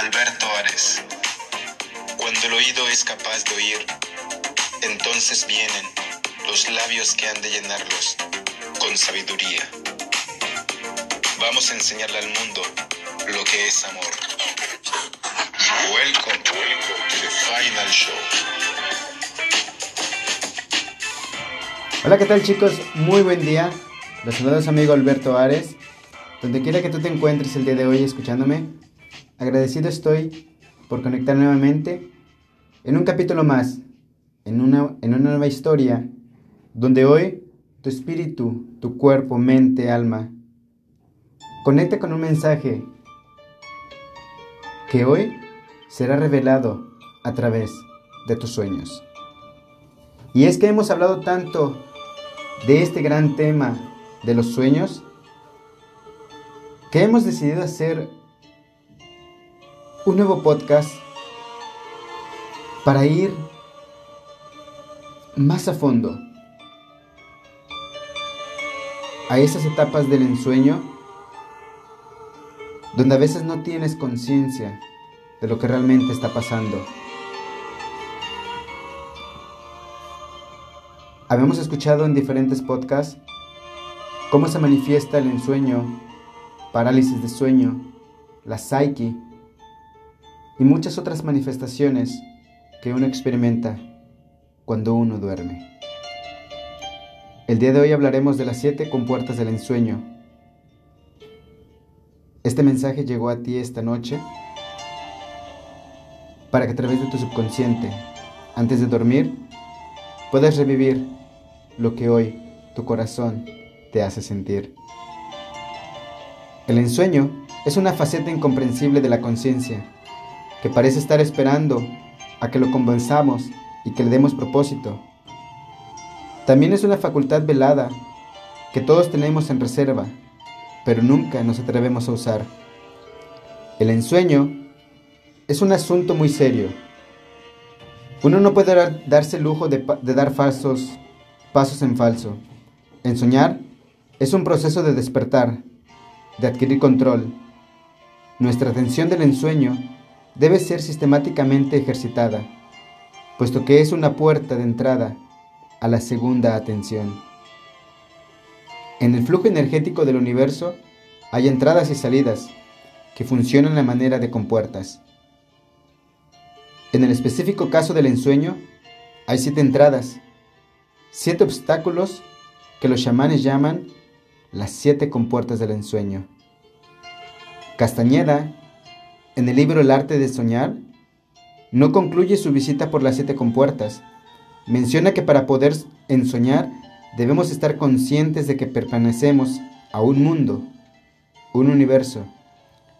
Alberto Ares. Cuando el oído es capaz de oír, entonces vienen los labios que han de llenarlos con sabiduría. Vamos a enseñarle al mundo lo que es amor. Welcome, welcome to the final show. Hola, ¿qué tal chicos? Muy buen día. Los saludos amigo Alberto Ares. Donde quiera que tú te encuentres el día de hoy escuchándome, agradecido estoy por conectar nuevamente en un capítulo más, en una, en una nueva historia, donde hoy tu espíritu, tu cuerpo, mente, alma, conecta con un mensaje que hoy será revelado a través de tus sueños. Y es que hemos hablado tanto de este gran tema de los sueños que hemos decidido hacer un nuevo podcast para ir más a fondo a esas etapas del ensueño donde a veces no tienes conciencia de lo que realmente está pasando. Habíamos escuchado en diferentes podcasts cómo se manifiesta el ensueño, parálisis de sueño, la psyche y muchas otras manifestaciones que uno experimenta cuando uno duerme. El día de hoy hablaremos de las siete compuertas del ensueño. Este mensaje llegó a ti esta noche para que a través de tu subconsciente, antes de dormir, puedas revivir lo que hoy tu corazón te hace sentir. El ensueño es una faceta incomprensible de la conciencia, que parece estar esperando a que lo convenzamos y que le demos propósito. También es una facultad velada que todos tenemos en reserva, pero nunca nos atrevemos a usar. El ensueño es un asunto muy serio. Uno no puede darse el lujo de, de dar falsos pasos en falso. En soñar es un proceso de despertar, de adquirir control. Nuestra atención del ensueño debe ser sistemáticamente ejercitada, puesto que es una puerta de entrada a la segunda atención. En el flujo energético del universo hay entradas y salidas que funcionan a manera de compuertas. En el específico caso del ensueño, hay siete entradas, siete obstáculos que los chamanes llaman las siete compuertas del ensueño. Castañeda, en el libro El arte de soñar, no concluye su visita por las siete compuertas. Menciona que para poder ensoñar debemos estar conscientes de que pertenecemos a un mundo, un universo,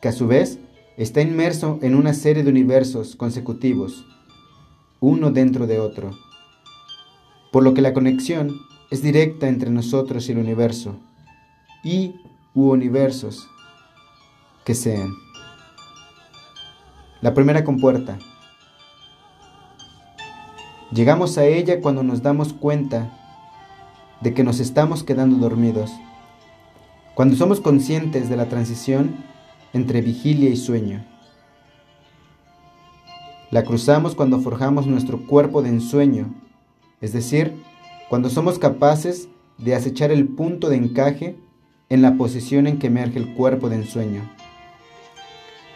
que a su vez está inmerso en una serie de universos consecutivos, uno dentro de otro, por lo que la conexión es directa entre nosotros y el universo, y u universos que sean. La primera compuerta. Llegamos a ella cuando nos damos cuenta de que nos estamos quedando dormidos, cuando somos conscientes de la transición entre vigilia y sueño. La cruzamos cuando forjamos nuestro cuerpo de ensueño, es decir, cuando somos capaces de acechar el punto de encaje en la posición en que emerge el cuerpo de ensueño.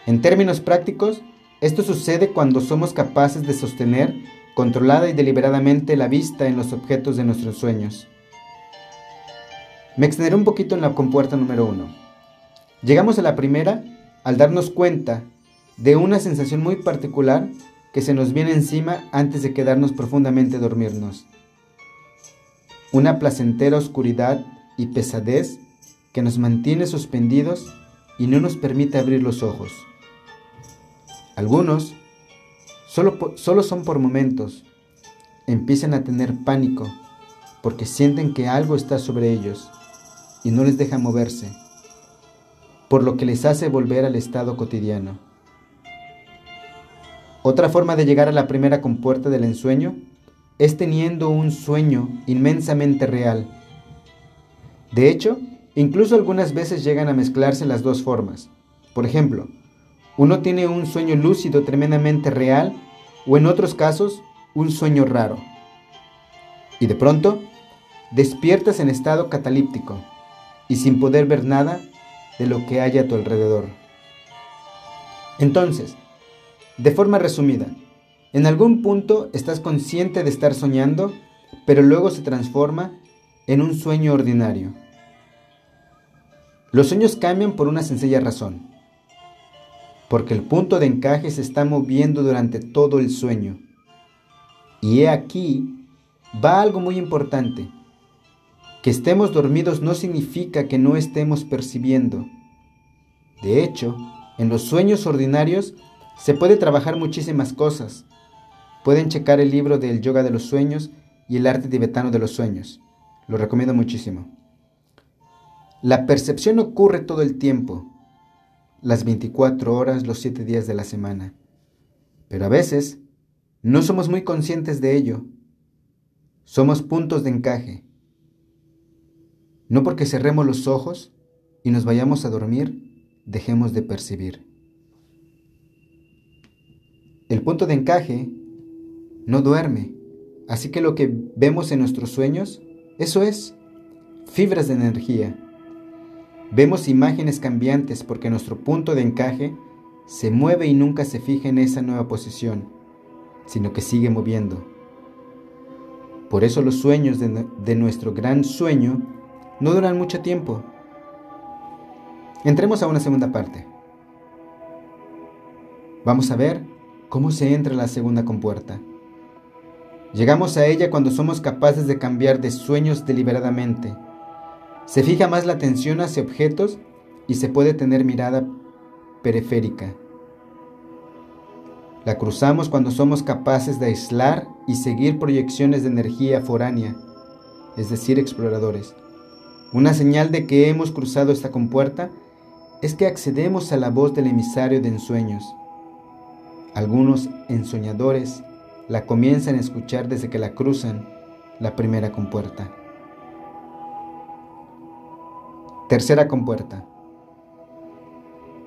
En términos prácticos, esto sucede cuando somos capaces de sostener controlada y deliberadamente la vista en los objetos de nuestros sueños. Me extenderé un poquito en la compuerta número uno. Llegamos a la primera al darnos cuenta de una sensación muy particular que se nos viene encima antes de quedarnos profundamente dormirnos. Una placentera oscuridad y pesadez que nos mantiene suspendidos y no nos permite abrir los ojos. Algunos solo, solo son por momentos. Empiezan a tener pánico porque sienten que algo está sobre ellos y no les deja moverse, por lo que les hace volver al estado cotidiano. Otra forma de llegar a la primera compuerta del ensueño es teniendo un sueño inmensamente real. De hecho, incluso algunas veces llegan a mezclarse las dos formas. Por ejemplo, uno tiene un sueño lúcido tremendamente real o en otros casos un sueño raro. Y de pronto, despiertas en estado catalíptico y sin poder ver nada de lo que hay a tu alrededor. Entonces, de forma resumida, en algún punto estás consciente de estar soñando, pero luego se transforma en un sueño ordinario. Los sueños cambian por una sencilla razón, porque el punto de encaje se está moviendo durante todo el sueño. Y he aquí, va algo muy importante. Que estemos dormidos no significa que no estemos percibiendo. De hecho, en los sueños ordinarios se puede trabajar muchísimas cosas, Pueden checar el libro del Yoga de los Sueños y el arte tibetano de los sueños. Lo recomiendo muchísimo. La percepción ocurre todo el tiempo, las 24 horas, los 7 días de la semana. Pero a veces no somos muy conscientes de ello. Somos puntos de encaje. No porque cerremos los ojos y nos vayamos a dormir, dejemos de percibir. El punto de encaje no duerme. Así que lo que vemos en nuestros sueños, eso es, fibras de energía. Vemos imágenes cambiantes porque nuestro punto de encaje se mueve y nunca se fija en esa nueva posición, sino que sigue moviendo. Por eso los sueños de, nuestro gran sueño no duran mucho tiempo. Entremos a una segunda parte. Vamos a ver cómo se entra la segunda compuerta. Llegamos a ella cuando somos capaces de cambiar de sueños deliberadamente. Se fija más la atención hacia objetos y se puede tener mirada periférica. La cruzamos cuando somos capaces de aislar y seguir proyecciones de energía foránea, es decir, exploradores. Una señal de que hemos cruzado esta compuerta es que accedemos a la voz del emisario de ensueños. Algunos ensoñadores la comienzan a escuchar desde que la cruzan la primera compuerta. Tercera compuerta.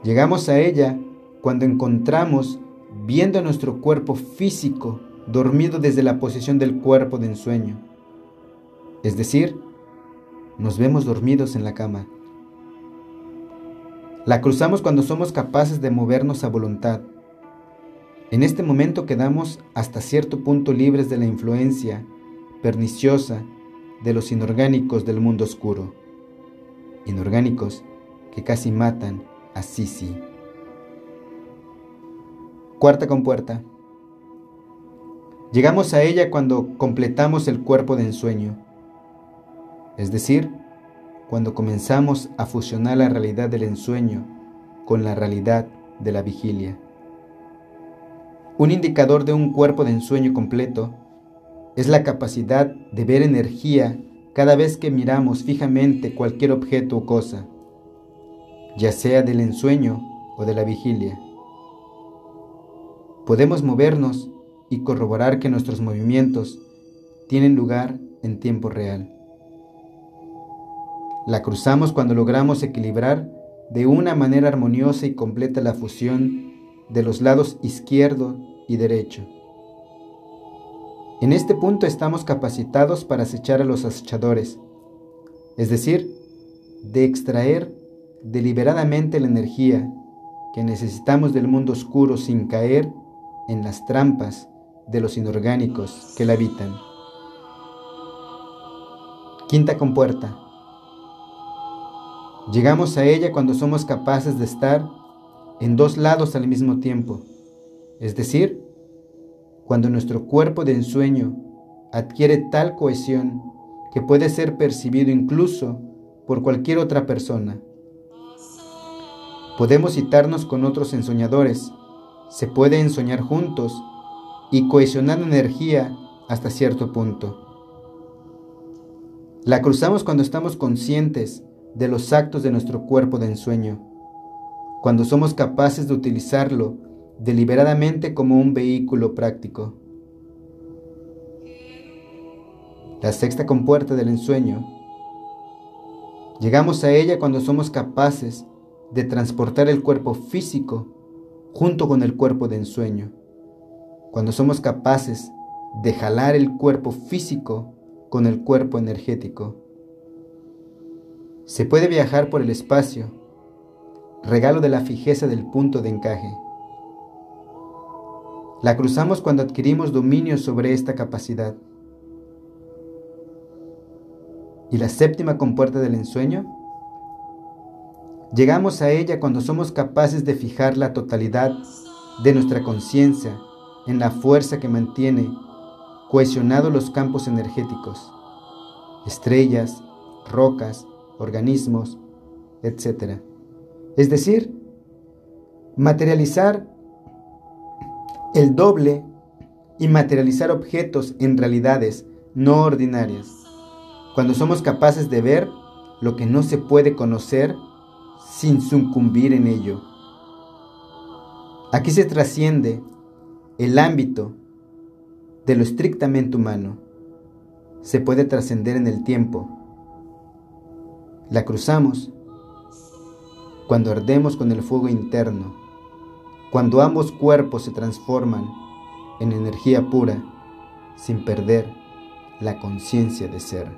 Llegamos a ella cuando encontramos viendo nuestro cuerpo físico dormido desde la posición del cuerpo de ensueño. Es decir, nos vemos dormidos en la cama. La cruzamos cuando somos capaces de movernos a voluntad, en este momento quedamos hasta cierto punto libres de la influencia perniciosa de los inorgánicos del mundo oscuro, inorgánicos que casi matan a Sisi. Cuarta compuerta. Llegamos a ella cuando completamos el cuerpo de ensueño, es decir, cuando comenzamos a fusionar la realidad del ensueño con la realidad de la vigilia. Un indicador de un cuerpo de ensueño completo es la capacidad de ver energía cada vez que miramos fijamente cualquier objeto o cosa, ya sea del ensueño o de la vigilia. Podemos movernos y corroborar que nuestros movimientos tienen lugar en tiempo real. La cruzamos cuando logramos equilibrar de una manera armoniosa y completa la fusión de los lados izquierdo y derecho. En este punto estamos capacitados para acechar a los acechadores, es decir, de extraer deliberadamente la energía que necesitamos del mundo oscuro sin caer en las trampas de los inorgánicos que la habitan. Quinta compuerta. Llegamos a ella cuando somos capaces de estar en dos lados al mismo tiempo, es decir, cuando nuestro cuerpo de ensueño adquiere tal cohesión que puede ser percibido incluso por cualquier otra persona. Podemos citarnos con otros ensoñadores se puede ensoñar juntos y cohesionar energía hasta cierto punto. La cruzamos cuando estamos conscientes de los actos de nuestro cuerpo de ensueño, cuando somos capaces de utilizarlo deliberadamente como un vehículo práctico. La sexta compuerta del ensueño. Llegamos a ella cuando somos capaces de transportar el cuerpo físico junto con el cuerpo de ensueño, cuando somos capaces de jalar el cuerpo físico con el cuerpo energético. Se puede viajar por el espacio, regalo de la fijeza del punto de encaje. La cruzamos cuando adquirimos dominio sobre esta capacidad. ¿Y la séptima compuerta del ensueño? Llegamos a ella cuando somos capaces de fijar la totalidad de nuestra conciencia en la fuerza que mantiene cohesionados los campos energéticos, estrellas, rocas, organismos, etc. Es decir, materializar el doble y materializar objetos en realidades no ordinarias, cuando somos capaces de ver lo que no se puede conocer sin sucumbir en ello. Aquí se trasciende el ámbito de lo estrictamente humano. Se puede trascender en el tiempo. La cruzamos cuando ardemos con el fuego interno cuando ambos cuerpos se transforman en energía pura sin perder la conciencia de ser.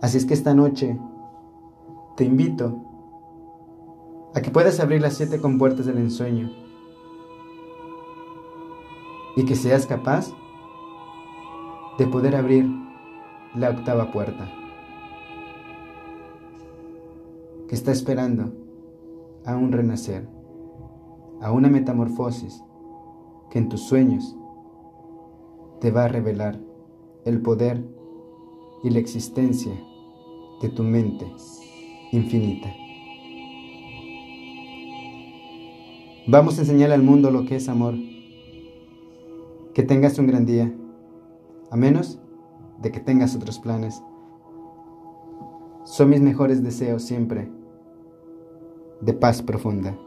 Así es que esta noche te invito a que puedas abrir las siete compuertas del ensueño y que seas capaz de poder abrir la octava puerta que está esperando a un renacer, a una metamorfosis que en tus sueños te va a revelar el poder y la existencia de tu mente infinita. Vamos a enseñar al mundo lo que es amor. Que tengas un gran día, a menos de que tengas otros planes. Son mis mejores deseos siempre de paz profunda.